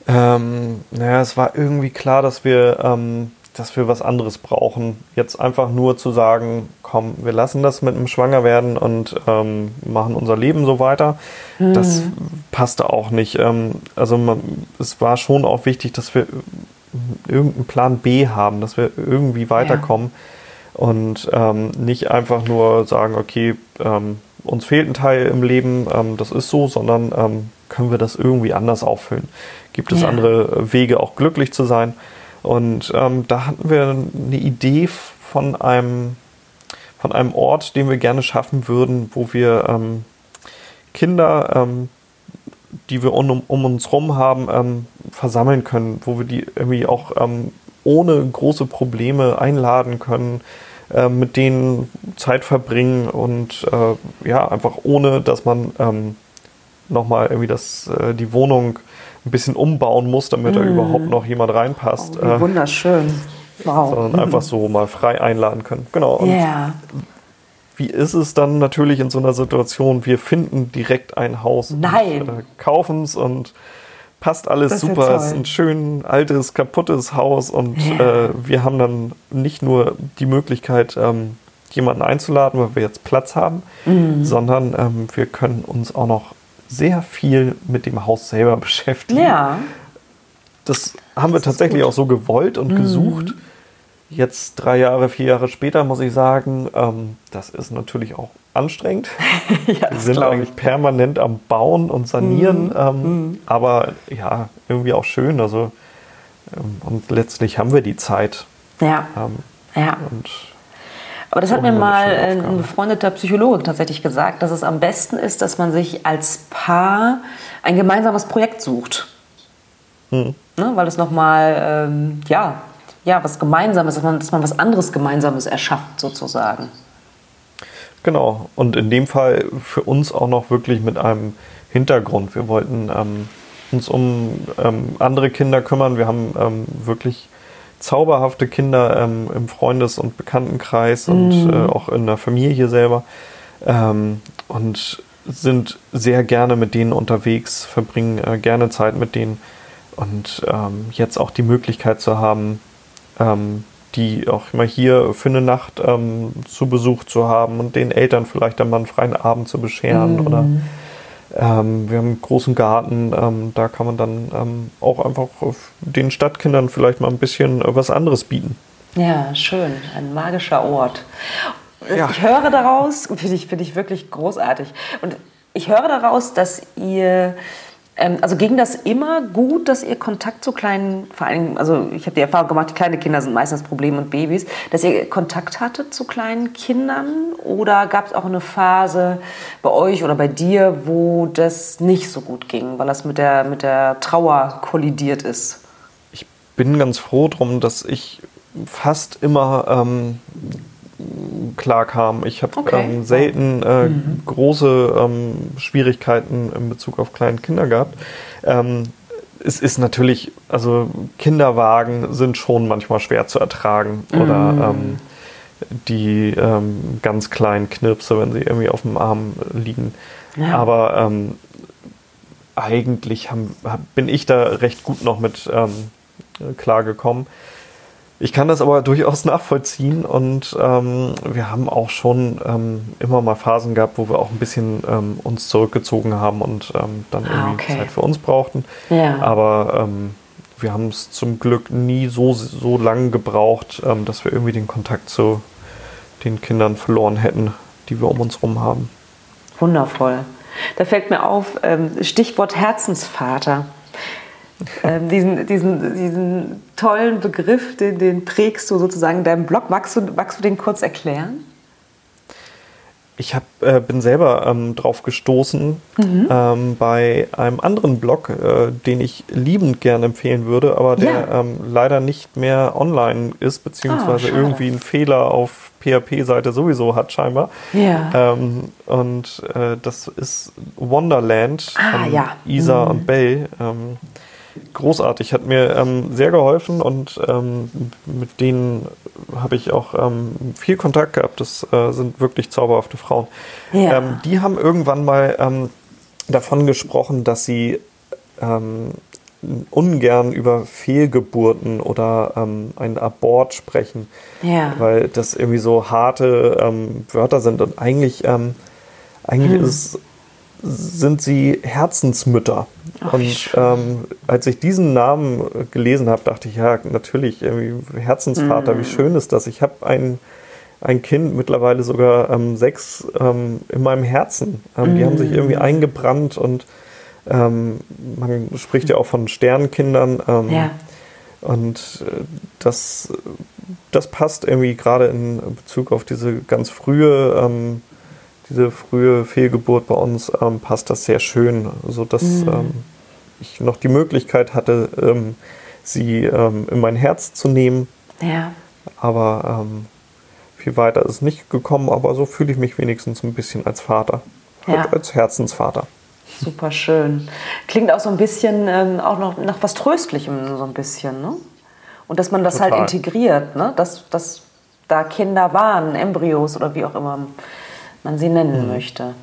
Ähm, naja, es war irgendwie klar, dass wir, ähm, dass wir was anderes brauchen. Jetzt einfach nur zu sagen, komm, wir lassen das mit dem Schwangerwerden und ähm, machen unser Leben so weiter. Mhm. Das passte auch nicht. Ähm, also man, es war schon auch wichtig, dass wir irgendeinen Plan B haben, dass wir irgendwie weiterkommen ja. Und ähm, nicht einfach nur sagen, okay, ähm, uns fehlt ein Teil im Leben, das ist so, sondern können wir das irgendwie anders auffüllen? Gibt es ja. andere Wege, auch glücklich zu sein? Und ähm, da hatten wir eine Idee von einem, von einem Ort, den wir gerne schaffen würden, wo wir ähm, Kinder, ähm, die wir um, um uns herum haben, ähm, versammeln können, wo wir die irgendwie auch ähm, ohne große Probleme einladen können, äh, mit denen Zeit verbringen und äh, ja, einfach ohne, dass man ähm, nochmal irgendwie das, äh, die Wohnung ein bisschen umbauen muss, damit mm. da überhaupt noch jemand reinpasst. Oh, wunderschön. Wow. Sondern einfach so mal frei einladen können. Genau. Und yeah. Wie ist es dann natürlich in so einer Situation? Wir finden direkt ein Haus. Nein. Und, äh, kaufen es und passt alles das super. Es ist ein schön altes, kaputtes Haus und yeah. äh, wir haben dann nicht nur die Möglichkeit, ähm, jemanden einzuladen, weil wir jetzt Platz haben, mm. sondern ähm, wir können uns auch noch sehr viel mit dem Haus selber <laughs> beschäftigen. Ja. Das haben wir tatsächlich gut. auch so gewollt und mhm. gesucht. Jetzt drei Jahre, vier Jahre später muss ich sagen, ähm, das ist natürlich auch anstrengend. <laughs> ja, wir sind eigentlich permanent am Bauen und Sanieren, mhm. Ähm, mhm. aber ja, irgendwie auch schön. Also ähm, und letztlich haben wir die Zeit. Ja. Ähm, ja. Aber das hat mir mal ein befreundeter Psychologe tatsächlich gesagt, dass es am besten ist, dass man sich als Paar ein gemeinsames Projekt sucht. Hm. Ne, weil es nochmal, ähm, ja, ja, was Gemeinsames, dass man, dass man was anderes Gemeinsames erschafft, sozusagen. Genau, und in dem Fall für uns auch noch wirklich mit einem Hintergrund. Wir wollten ähm, uns um ähm, andere Kinder kümmern. Wir haben ähm, wirklich zauberhafte Kinder ähm, im Freundes- und Bekanntenkreis und mhm. äh, auch in der Familie selber. Ähm, und sind sehr gerne mit denen unterwegs, verbringen äh, gerne Zeit mit denen. Und ähm, jetzt auch die Möglichkeit zu haben, ähm, die auch immer hier für eine Nacht ähm, zu Besuch zu haben und den Eltern vielleicht dann mal einen freien Abend zu bescheren mhm. oder ähm, wir haben einen großen Garten, ähm, da kann man dann ähm, auch einfach den Stadtkindern vielleicht mal ein bisschen was anderes bieten. Ja, schön, ein magischer Ort. Ja. Ich höre daraus, finde ich, find ich wirklich großartig. Und ich höre daraus, dass ihr also ging das immer gut, dass ihr Kontakt zu kleinen, vor allem, also ich habe die Erfahrung gemacht, die kleine Kinder sind meistens Probleme und Babys, dass ihr Kontakt hattet zu kleinen Kindern oder gab es auch eine Phase bei euch oder bei dir, wo das nicht so gut ging, weil das mit der, mit der Trauer kollidiert ist? Ich bin ganz froh drum, dass ich fast immer ähm, klar kam. Ich habe okay. ähm, selten äh, mhm. große ähm, Schwierigkeiten in Bezug auf kleine Kinder gehabt. Ähm, es ist natürlich, also Kinderwagen sind schon manchmal schwer zu ertragen mhm. oder ähm, die ähm, ganz kleinen Knirpse, wenn sie irgendwie auf dem Arm liegen. Ja. Aber ähm, eigentlich haben, bin ich da recht gut noch mit klargekommen. Ich kann das aber <laughs> durchaus nachvollziehen und ähm, wir haben auch schon ähm, immer mal Phasen gehabt, wo wir auch ein bisschen ähm, uns zurückgezogen haben und ähm, dann irgendwie ah, okay. Zeit für uns brauchten. Ja. Aber ähm, wir haben es zum Glück nie so, so lange gebraucht, ähm, dass wir irgendwie den Kontakt zu den Kindern verloren hätten, die wir um uns herum haben. Wundervoll. Da fällt mir auf, Stichwort Herzensvater. Ähm, diesen, diesen, diesen tollen Begriff, den, den prägst du sozusagen in deinem Blog. Magst du, magst du den kurz erklären? ich hab, äh, bin selber ähm, drauf gestoßen mhm. ähm, bei einem anderen Blog, äh, den ich liebend gerne empfehlen würde, aber der ja. ähm, leider nicht mehr online ist, beziehungsweise ah, irgendwie einen Fehler auf PHP-Seite sowieso hat scheinbar. Ja. Ähm, und äh, das ist Wonderland ah, von ja. Isa mhm. und Bell. Ähm, großartig, hat mir ähm, sehr geholfen und ähm, mit denen habe ich auch ähm, viel Kontakt gehabt. Das äh, sind wirklich zauberhafte Frauen. Ja. Ähm, die haben irgendwann mal ähm, davon gesprochen, dass sie ähm, ungern über Fehlgeburten oder einen Abort sprechen, ja. weil das irgendwie so harte Wörter sind und eigentlich, eigentlich hm. ist sind sie Herzensmütter. Ach, und ähm, als ich diesen Namen gelesen habe, dachte ich, ja, natürlich, Herzensvater, mm. wie schön ist das. Ich habe ein, ein Kind, mittlerweile sogar ähm, sechs ähm, in meinem Herzen. Mm. Die haben sich irgendwie mm. eingebrannt und ähm, man spricht ja auch von Sternkindern. Ähm, ja. Und äh, das, das passt irgendwie gerade in Bezug auf diese ganz frühe diese frühe Fehlgeburt bei uns passt das sehr schön, sodass mhm. Ich noch die Möglichkeit hatte, ähm, sie ähm, in mein Herz zu nehmen. Ja. Aber ähm, viel weiter ist nicht gekommen, aber so fühle ich mich wenigstens ein bisschen als Vater, ja. Als Herzensvater. Super schön. Klingt auch so ein bisschen ähm, auch noch nach was Tröstlichem, so ein bisschen, ne? Und dass man das halt Total. halt integriert, ne? Dass, dass da Kinder waren, Embryos oder wie auch immer man sie nennen mhm. möchte.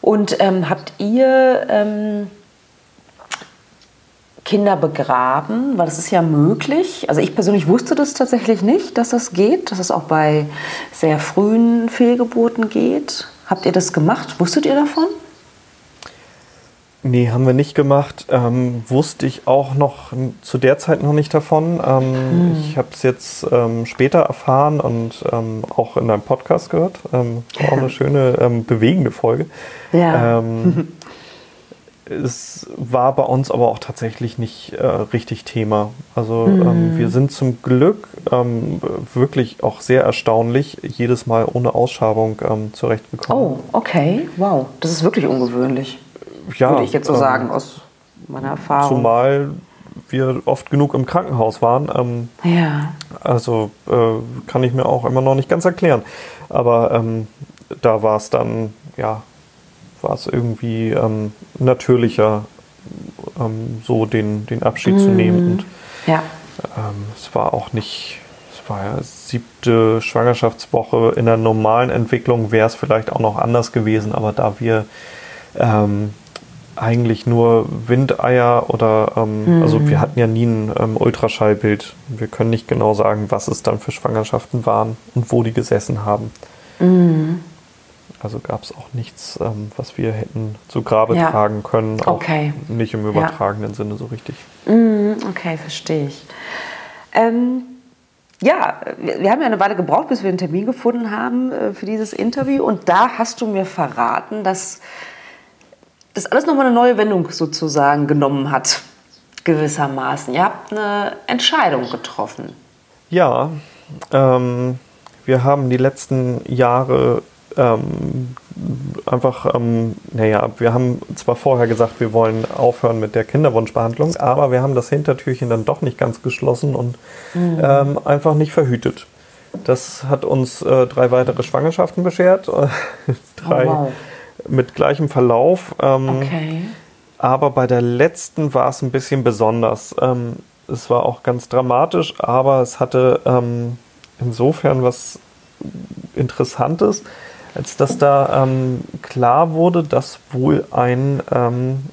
Und ähm, habt ihr ähm, Kinder begraben? Weil das ist ja möglich. Also ich persönlich wusste das tatsächlich nicht, dass das geht, dass es auch bei sehr frühen Fehlgeburten geht. Habt ihr das gemacht? Wusstet ihr davon? Nee, haben wir nicht gemacht. Ähm, wusste ich auch noch zu der Zeit noch nicht davon. Ähm, hm. Ich habe es jetzt ähm, später erfahren und ähm, auch in deinem Podcast gehört. Ähm, war auch eine <laughs> schöne, ähm, bewegende Folge. Ja. <laughs> es war bei uns aber auch tatsächlich nicht äh, richtig Thema. Also hm. wir sind zum Glück wirklich auch sehr erstaunlich jedes Mal ohne Ausschabung zurechtgekommen. Oh, okay. Wow. Das ist wirklich ungewöhnlich ja, würde ich jetzt so ähm, sagen aus meiner Erfahrung. Zumal wir oft genug im Krankenhaus waren. Ähm, ja. Also äh, kann ich mir auch immer noch nicht ganz erklären. Aber ähm, da war es dann, ja, war es irgendwie ähm, natürlicher, ähm, so den, den Abschied mhm. zu nehmen. Und, ja. Ähm, es war auch nicht, es war ja siebte Schwangerschaftswoche. In der normalen Entwicklung wäre es vielleicht auch noch anders gewesen, aber da wir ähm, eigentlich nur Windeier oder, ähm, mhm. also wir hatten ja nie ein ähm, Ultraschallbild. Wir können nicht genau sagen, was es dann für Schwangerschaften waren und wo die gesessen haben. Mhm. Also gab es auch nichts, ähm, was wir hätten zu Grabe ja. tragen können. Auch okay. Nicht im übertragenen ja. Sinne so richtig. Mhm. Okay, verstehe ich. Ähm, ja, wir haben ja eine Weile gebraucht, bis wir einen Termin gefunden haben äh, für dieses Interview. Und da hast du mir verraten, dass das alles nochmal eine neue Wendung sozusagen genommen hat, gewissermaßen. Ihr habt eine Entscheidung getroffen. Ja, ähm, wir haben die letzten Jahre ähm, einfach, ähm, naja, wir haben zwar vorher gesagt, wir wollen aufhören mit der Kinderwunschbehandlung, aber wir haben das Hintertürchen dann doch nicht ganz geschlossen und mhm. ähm, einfach nicht verhütet. Das hat uns äh, drei weitere Schwangerschaften beschert. <laughs> drei, oh, wow mit gleichem Verlauf. Ähm, okay. Aber bei der letzten war es ein bisschen besonders. Ähm, es war auch ganz dramatisch, aber es hatte ähm, insofern was Interessantes, als dass da ähm, klar wurde, dass wohl ein, ähm,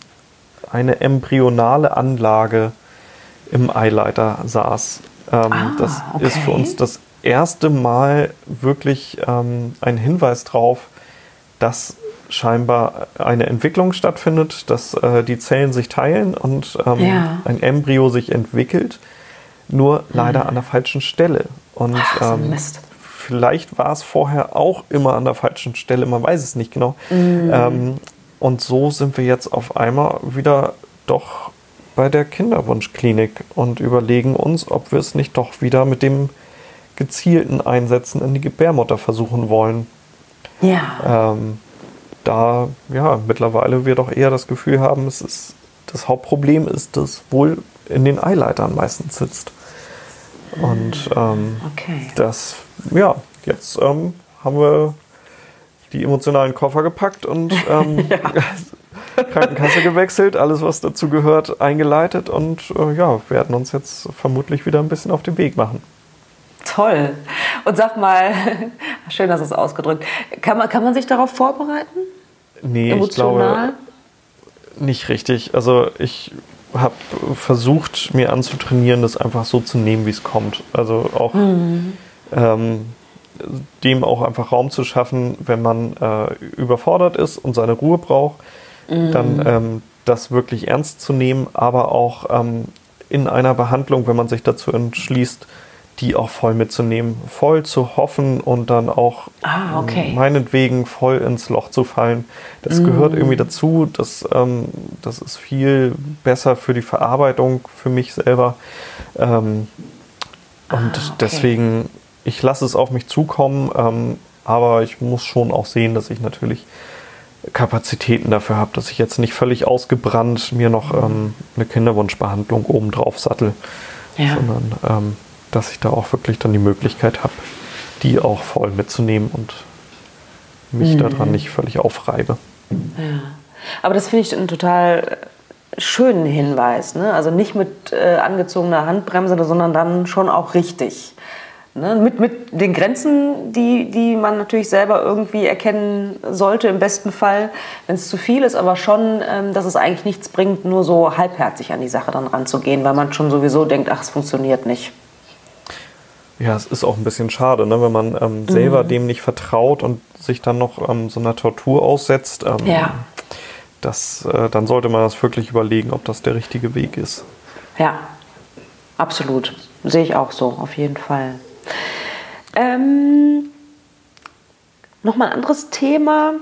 eine embryonale Anlage im Eileiter saß. Ähm, ah, das okay. ist für uns das erste Mal wirklich ein Hinweis darauf, dass scheinbar eine Entwicklung stattfindet, dass äh, die Zellen sich teilen und ähm, ja. ein Embryo sich entwickelt, nur leider mhm. an der falschen Stelle. Und Ach, ähm, vielleicht war es vorher auch immer an der falschen Stelle, man weiß es nicht genau. Mhm. Ähm, und so sind wir jetzt auf einmal wieder doch bei der Kinderwunschklinik und überlegen uns, ob wir es nicht doch wieder mit dem gezielten Einsetzen in die Gebärmutter versuchen wollen. Ja. Ähm, da ja mittlerweile wir doch eher das Gefühl haben, es ist das Hauptproblem ist, dass wohl in den Eileitern meistens sitzt. Und ähm, okay. das, ja, jetzt ähm, haben wir die emotionalen Koffer gepackt und ähm, <laughs> <laughs> Krankenkasse gewechselt, alles was dazu gehört, eingeleitet und äh, ja, werden uns jetzt vermutlich wieder ein bisschen auf den Weg machen. Toll. Und sag mal, <laughs> schön, dass es ausgedrückt. Kann man, kann man sich darauf vorbereiten? Nee, Emotional? ich glaube nicht richtig. Also ich habe versucht, mir anzutrainieren, das einfach so zu nehmen, wie es kommt. Also auch mhm. Ähm, dem auch einfach Raum zu schaffen, wenn man äh, überfordert ist und seine Ruhe braucht, mhm. dann ähm, das wirklich ernst zu nehmen, aber auch ähm, in einer Behandlung, wenn man sich dazu entschließt, die auch voll mitzunehmen, voll zu hoffen und dann auch ah, okay. meinetwegen voll ins Loch zu fallen. Das mm. gehört irgendwie dazu. Das, ähm, das ist viel besser für die Verarbeitung für mich selber. Ähm, und ah, okay. deswegen, ich lasse es auf mich zukommen, ähm, aber ich muss schon auch sehen, dass ich natürlich Kapazitäten dafür habe, dass ich jetzt nicht völlig ausgebrannt mir noch ähm, eine Kinderwunschbehandlung obendrauf sattel, ja. sondern ähm, dass ich da auch wirklich dann die Möglichkeit habe, die auch voll mitzunehmen und mich mhm. daran nicht völlig aufreibe. Ja. Aber das finde ich einen total schönen Hinweis. Ne? Also nicht mit äh, angezogener Handbremse, sondern dann schon auch richtig. Ne? Mit, mit den Grenzen, die, die man natürlich selber irgendwie erkennen sollte, im besten Fall, wenn es zu viel ist, aber schon, ähm, dass es eigentlich nichts bringt, nur so halbherzig an die Sache dann ranzugehen, weil man schon sowieso denkt, ach, es funktioniert nicht. Ja, es ist auch ein bisschen schade, ne, wenn man ähm, selber mhm. dem nicht vertraut und sich dann noch ähm, so einer Tortur aussetzt. Ähm, ja. Das, äh, dann sollte man das wirklich überlegen, ob das der richtige Weg ist. Ja, absolut. Sehe ich auch so, auf jeden Fall. Ähm, Nochmal ein anderes Thema.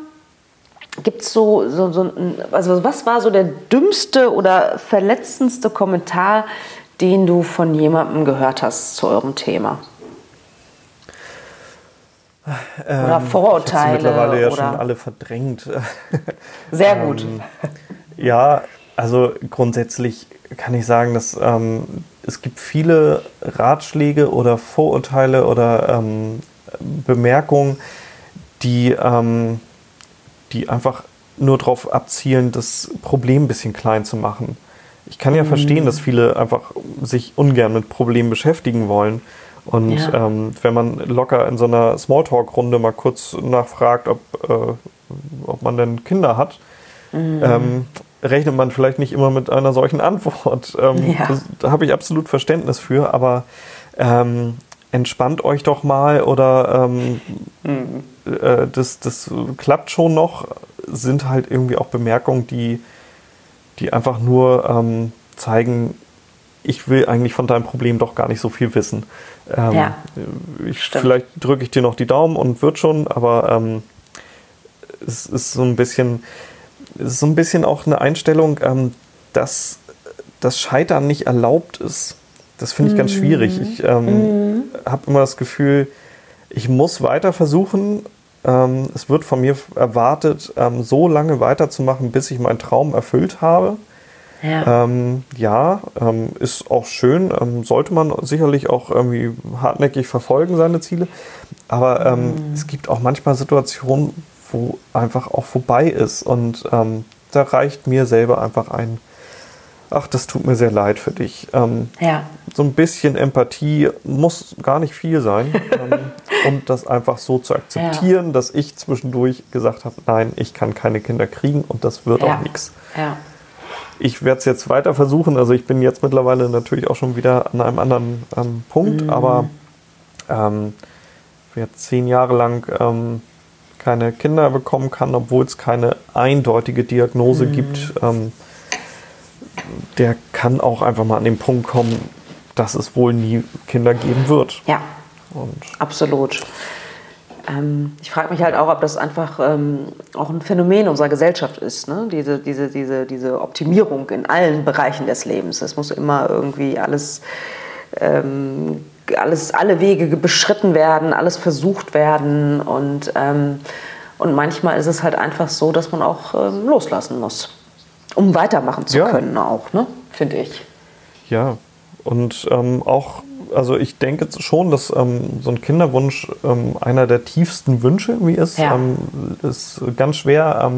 Gibt es so, so, so, also was war so der dümmste oder verletzendste Kommentar, den du von jemandem gehört hast zu eurem Thema? Oder ähm, Vorurteile? Ich mittlerweile ja oder? schon alle verdrängt. Sehr gut. ähm, ja, also grundsätzlich kann ich sagen, dass ähm, es gibt viele Ratschläge oder Vorurteile oder ähm, Bemerkungen, die, ähm, die einfach nur darauf abzielen, das Problem ein bisschen klein zu machen. Ich kann ja mhm. verstehen, dass viele einfach sich ungern mit Problemen beschäftigen wollen. Und ja. ähm, wenn man locker in so einer Smalltalk-Runde mal kurz nachfragt, ob, äh, ob man denn Kinder hat, mhm. ähm, rechnet man vielleicht nicht immer mit einer solchen Antwort. Ähm, ja. das, da habe ich absolut Verständnis für, aber ähm, entspannt euch doch mal oder ähm, mhm. äh, das, das klappt schon noch, sind halt irgendwie auch Bemerkungen, die die einfach nur ähm, zeigen, ich will eigentlich von deinem Problem doch gar nicht so viel wissen. Ähm, ja, ich, vielleicht drücke ich dir noch die Daumen und wird schon, aber ähm, es ist so ein bisschen, ist so ein bisschen auch eine Einstellung, ähm, dass das Scheitern nicht erlaubt ist. Das finde ich ganz mhm. schwierig. Ich ähm, mhm. habe immer das Gefühl, ich muss weiter versuchen ähm, es wird von mir erwartet, ähm, so lange weiterzumachen, bis ich meinen Traum erfüllt habe. Ja, ähm, ja ähm, ist auch schön, ähm, sollte man sicherlich auch irgendwie hartnäckig verfolgen, seine Ziele. Aber ähm, mhm. es gibt auch manchmal Situationen, wo einfach auch vorbei ist. Und da reicht mir selber einfach ein ach, das tut mir sehr leid für dich. Ähm, ja. So ein bisschen Empathie muss gar nicht viel sein, ähm, <laughs> um das einfach so zu akzeptieren, ja. dass ich zwischendurch gesagt habe, nein, ich kann keine Kinder kriegen und das wird ja. auch nichts. Ich werde es jetzt weiter versuchen. Also ich bin jetzt mittlerweile natürlich auch schon wieder an einem anderen ähm, Punkt, mhm. aber ähm, wer zehn Jahre lang ähm, keine Kinder bekommen kann, obwohl es keine eindeutige Diagnose mhm. gibt, ähm, der kann auch einfach mal an den Punkt kommen, dass es wohl nie Kinder geben wird. Ja, Und absolut. Ähm, ich frage mich halt auch, ob das einfach ähm, auch ein Phänomen unserer Gesellschaft ist, ne? diese, diese, diese, diese Optimierung in allen Bereichen des Lebens. Es muss immer irgendwie alles, ähm, alles, alle Wege beschritten werden, alles versucht werden und ähm, Und manchmal ist es halt einfach so, dass man auch ähm, loslassen muss, um weitermachen zu Ja. können auch, ne? finde ich. Ja, und ähm, auch, also ich denke schon, dass ähm, so ein Kinderwunsch ähm, einer der tiefsten Wünsche irgendwie ist. Ja. Ähm, ist ganz schwer,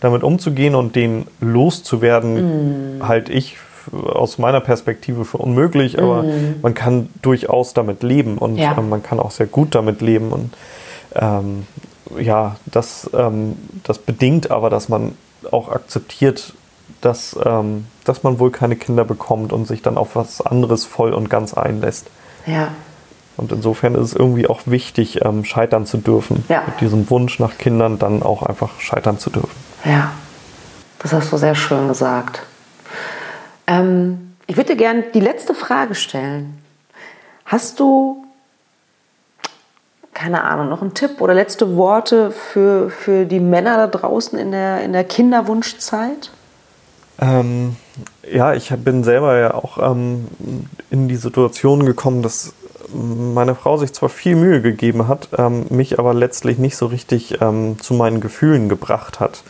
damit umzugehen und den loszuwerden, Mm. halte ich f- aus meiner Perspektive für unmöglich, aber man kann durchaus damit leben und. Ja. ähm, man kann auch sehr gut damit leben und ähm, ja, das, ähm, das bedingt aber, dass man auch akzeptiert, dass, ähm, dass man wohl keine Kinder bekommt und sich dann auf was anderes voll und ganz einlässt. Ja. Und insofern ist es irgendwie auch wichtig, ähm, scheitern zu dürfen. Ja. Mit diesem Wunsch nach Kindern dann auch einfach scheitern zu dürfen. Ja, das hast du sehr schön gesagt. Ähm, ich würde gerne die letzte Frage stellen. Hast du, keine Ahnung, noch einen Tipp oder letzte Worte für, für die Männer da draußen in der, in der Kinderwunschzeit? Ähm, ja, ich bin selber ja auch ähm, in die Situation gekommen, dass meine Frau sich zwar viel Mühe gegeben hat, ähm, mich aber letztlich nicht so richtig ähm, zu meinen Gefühlen gebracht hat.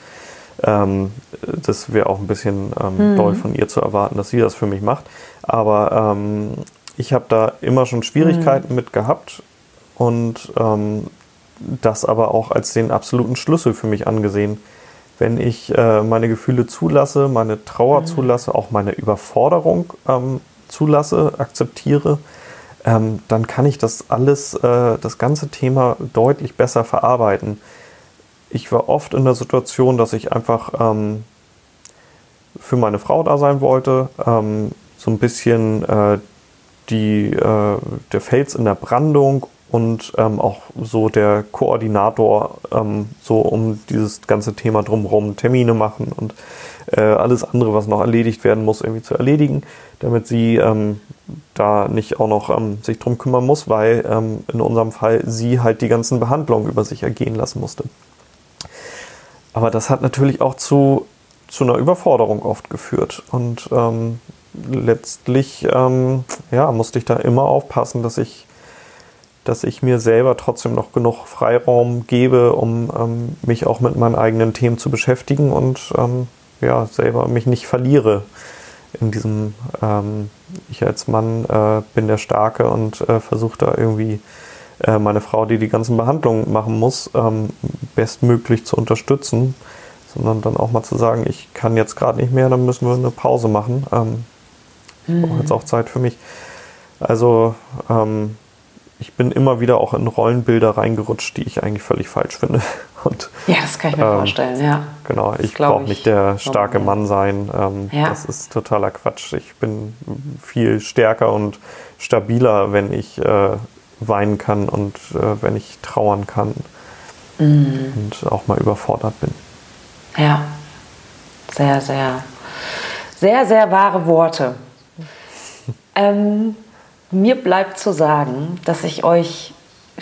Ähm, das wäre auch ein bisschen ähm, doll von ihr zu erwarten, dass sie das für mich macht. Aber ähm, ich habe da immer schon Schwierigkeiten mit gehabt und ähm, das aber auch als den absoluten Schlüssel für mich angesehen. Wenn ich äh, meine Gefühle zulasse, meine Trauer zulasse, auch meine Überforderung ähm, zulasse, akzeptiere, ähm, dann kann ich das alles, äh, das ganze Thema deutlich besser verarbeiten. Ich war oft in der Situation, dass ich einfach ähm, für meine Frau da sein wollte, ähm, so ein bisschen äh, die, äh, der Fels in der Brandung und ähm, auch so der Koordinator, ähm, so um dieses ganze Thema drumherum Termine machen und äh, alles andere, was noch erledigt werden muss, irgendwie zu erledigen, damit sie ähm, da nicht auch noch ähm, sich drum kümmern muss, weil ähm, in unserem Fall sie halt die ganzen Behandlungen über sich ergehen lassen musste. Aber das hat natürlich auch zu, zu einer Überforderung oft geführt. Und ähm, letztlich ähm, ja, musste ich da immer aufpassen, dass ich, dass ich mir selber trotzdem noch genug Freiraum gebe, um ähm, mich auch mit meinen eigenen Themen zu beschäftigen und ähm, ja, selber mich nicht verliere in diesem, ähm, ich als Mann äh, bin der Starke und äh, versuche da irgendwie äh, meine Frau, die die ganzen Behandlungen machen muss, ähm, bestmöglich zu unterstützen, sondern dann auch mal zu sagen, ich kann jetzt gerade nicht mehr, dann müssen wir eine Pause machen. Ähm, Ich brauche jetzt auch Zeit für mich. Also ähm, ich bin immer wieder auch in Rollenbilder reingerutscht, die ich eigentlich völlig falsch finde. <laughs> Und Ja, das kann ich mir Ähm, vorstellen, ja. Genau, ich brauche ich. nicht der starke. Mann sein. Ähm, Ja. Das ist totaler Quatsch. Ich bin viel stärker und stabiler, wenn ich äh, weinen kann und äh, wenn ich trauern kann Mhm. und auch mal überfordert bin. Ja, sehr, sehr, sehr, sehr wahre Worte. <laughs> Ähm, mir bleibt zu sagen, dass ich euch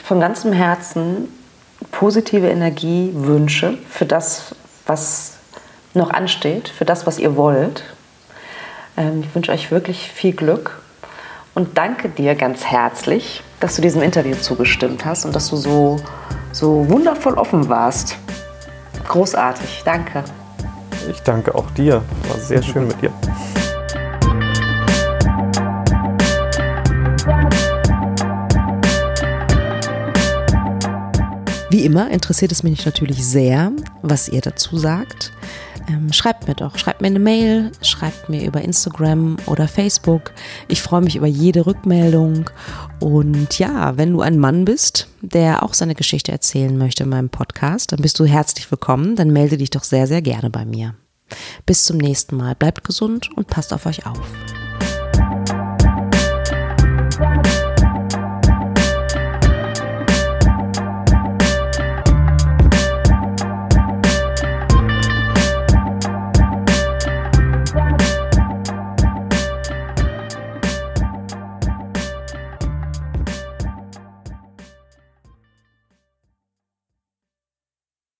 von ganzem Herzen positive Energie wünsche für das, was noch ansteht, für das, was ihr wollt. Ähm, ich wünsche euch wirklich viel Glück und danke dir ganz herzlich, dass du diesem Interview zugestimmt hast und dass du so, so wundervoll offen warst. Großartig, danke. Ich danke auch dir. War sehr schön mit dir. Wie immer interessiert es mich natürlich sehr, was ihr dazu sagt. Ähm, schreibt mir doch, schreibt mir eine Mail, schreibt mir über Instagram oder Facebook. Ich freue mich über jede Rückmeldung. Und ja, wenn du ein Mann bist, der auch seine Geschichte erzählen möchte in meinem Podcast, dann bist du herzlich willkommen. Dann melde dich doch sehr, sehr gerne bei mir. Bis zum nächsten Mal. Bleibt gesund und passt auf euch auf.